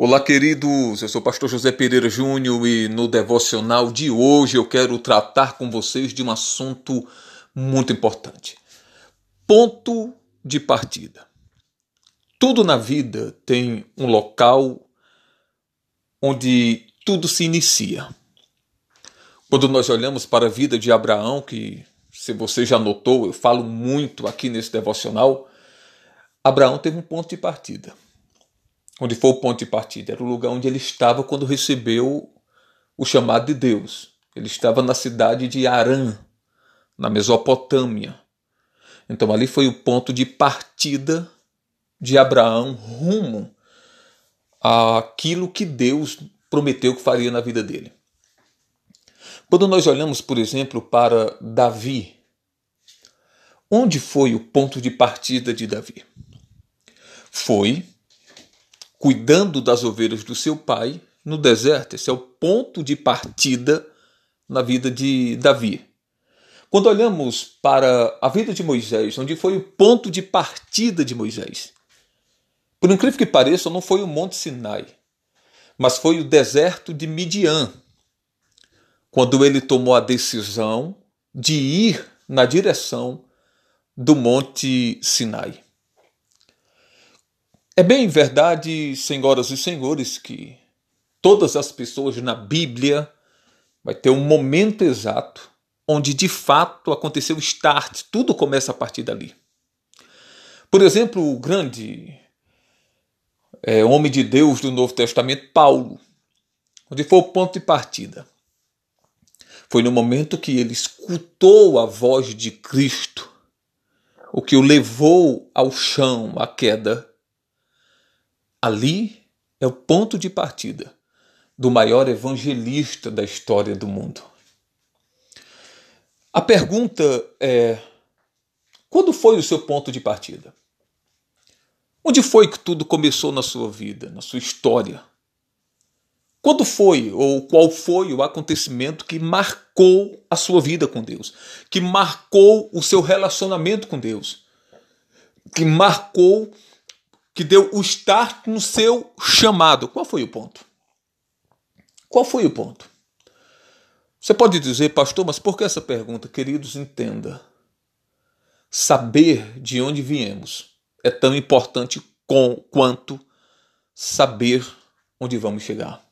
Olá, queridos. Eu sou o pastor José Pereira Júnior e no devocional de hoje eu quero tratar com vocês de um assunto muito importante. Ponto de partida. Tudo na vida tem um local onde tudo se inicia. Quando nós olhamos para a vida de Abraão, que se você já notou, eu falo muito aqui nesse devocional, Abraão teve um ponto de partida onde foi o ponto de partida, era o lugar onde ele estava quando recebeu o chamado de Deus. Ele estava na cidade de Arã, na Mesopotâmia. Então ali foi o ponto de partida de Abraão rumo àquilo que Deus prometeu que faria na vida dele. Quando nós olhamos, por exemplo, para Davi, onde foi o ponto de partida de Davi? Foi cuidando das ovelhas do seu pai no deserto. Esse é o ponto de partida na vida de Davi. Quando olhamos para a vida de Moisés, onde foi o ponto de partida de Moisés, por incrível que pareça, não foi o Monte Sinai, mas foi o deserto de Midian, quando ele tomou a decisão de ir na direção do Monte Sinai. É bem verdade, senhoras e senhores, que todas as pessoas na Bíblia vai ter um momento exato onde de fato aconteceu o start, tudo começa a partir dali. Por exemplo, o grande é, homem de Deus do Novo Testamento, Paulo, onde foi o ponto de partida. Foi no momento que ele escutou a voz de Cristo, o que o levou ao chão, à queda, Ali é o ponto de partida do maior evangelista da história do mundo. A pergunta é: quando foi o seu ponto de partida? Onde foi que tudo começou na sua vida, na sua história? Quando foi ou qual foi o acontecimento que marcou a sua vida com Deus, que marcou o seu relacionamento com Deus, que marcou que deu o start no seu chamado. Qual foi o ponto? Qual foi o ponto? Você pode dizer, pastor, mas por que essa pergunta? Queridos, entenda. Saber de onde viemos é tão importante com, quanto saber onde vamos chegar.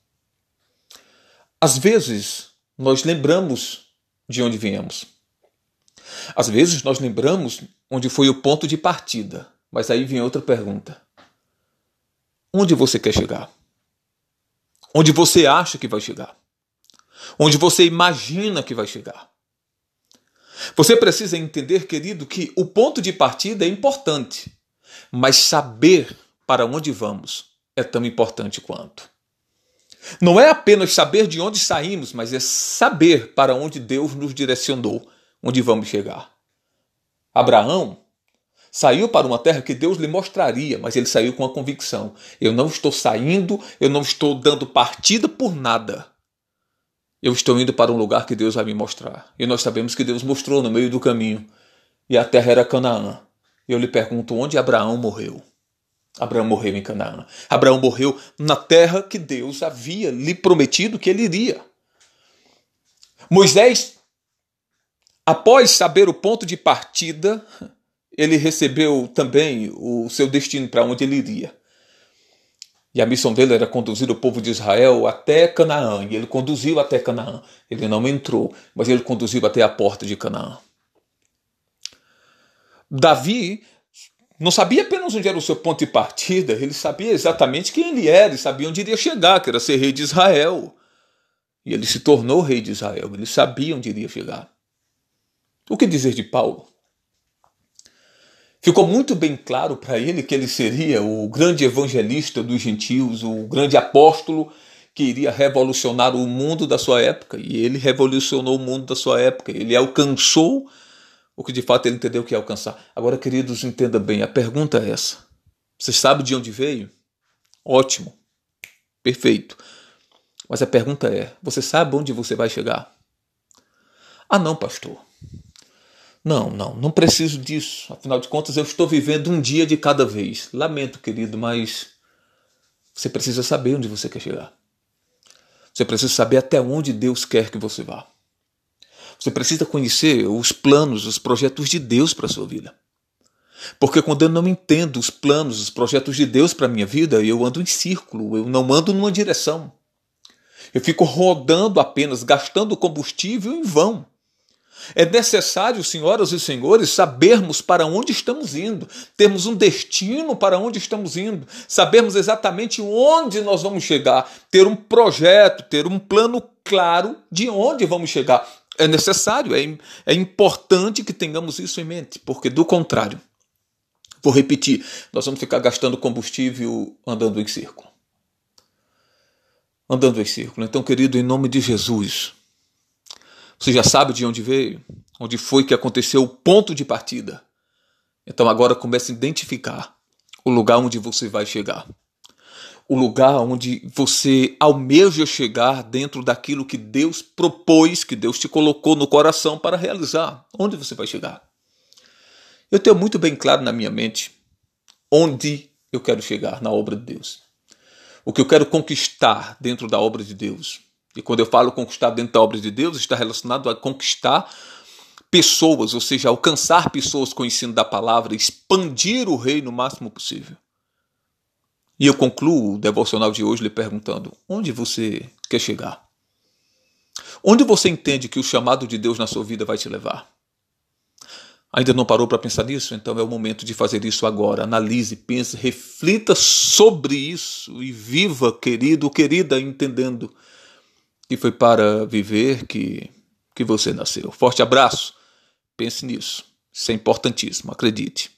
Às vezes, nós lembramos de onde viemos. Às vezes, nós lembramos onde foi o ponto de partida. Mas aí vem outra pergunta. Onde você quer chegar? Onde você acha que vai chegar? Onde você imagina que vai chegar? Você precisa entender, querido, que o ponto de partida é importante, mas saber para onde vamos é tão importante quanto. Não é apenas saber de onde saímos, mas é saber para onde Deus nos direcionou, onde vamos chegar. Abraão Saiu para uma terra que Deus lhe mostraria, mas ele saiu com a convicção: eu não estou saindo, eu não estou dando partida por nada. Eu estou indo para um lugar que Deus vai me mostrar. E nós sabemos que Deus mostrou no meio do caminho. E a terra era Canaã. Eu lhe pergunto onde Abraão morreu. Abraão morreu em Canaã. Abraão morreu na terra que Deus havia lhe prometido que ele iria. Moisés, após saber o ponto de partida, ele recebeu também o seu destino para onde ele iria. E a missão dele era conduzir o povo de Israel até Canaã. E ele conduziu até Canaã. Ele não entrou, mas ele conduziu até a porta de Canaã. Davi não sabia apenas onde era o seu ponto de partida, ele sabia exatamente quem ele era e sabia onde iria chegar, que era ser rei de Israel. E ele se tornou rei de Israel, ele sabia onde iria chegar. O que dizer de Paulo? Ficou muito bem claro para ele que ele seria o grande evangelista dos gentios, o grande apóstolo que iria revolucionar o mundo da sua época. E ele revolucionou o mundo da sua época. Ele alcançou o que de fato ele entendeu que ia alcançar. Agora, queridos, entenda bem: a pergunta é essa. Você sabe de onde veio? Ótimo. Perfeito. Mas a pergunta é: você sabe onde você vai chegar? Ah, não, pastor. Não, não, não preciso disso. Afinal de contas, eu estou vivendo um dia de cada vez. Lamento, querido, mas Você precisa saber onde você quer chegar. Você precisa saber até onde Deus quer que você vá. Você precisa conhecer os planos, os projetos de Deus para a sua vida. Porque quando eu não entendo os planos, os projetos de Deus para a minha vida, eu ando em círculo, eu não ando numa direção. Eu fico rodando apenas, gastando combustível em vão. É necessário, senhoras e senhores, sabermos para onde estamos indo, termos um destino para onde estamos indo, sabermos exatamente onde nós vamos chegar, ter um projeto, ter um plano claro de onde vamos chegar. É necessário, é, é importante que tenhamos isso em mente, porque do contrário, vou repetir, nós vamos ficar gastando combustível andando em círculo. Andando em círculo. Então, querido, em nome de Jesus, você já sabe de onde veio, onde foi que aconteceu o ponto de partida. Então agora comece a identificar o lugar onde você vai chegar. O lugar onde você almeja chegar dentro daquilo que Deus propôs, que Deus te colocou no coração para realizar. Onde você vai chegar? Eu tenho muito bem claro na minha mente onde eu quero chegar na obra de Deus. O que eu quero conquistar dentro da obra de Deus. E quando eu falo conquistar dentro da obra de Deus, está relacionado a conquistar pessoas, ou seja, alcançar pessoas com o ensino da palavra, expandir o reino o máximo possível. E eu concluo o devocional de hoje lhe perguntando: onde você quer chegar? Onde você entende que o chamado de Deus na sua vida vai te levar? Ainda não parou para pensar nisso? Então é o momento de fazer isso agora. Analise, pense, reflita sobre isso e viva, querido, querida, entendendo que foi para viver que, que você nasceu. Forte abraço. Pense nisso. Isso é importantíssimo, acredite.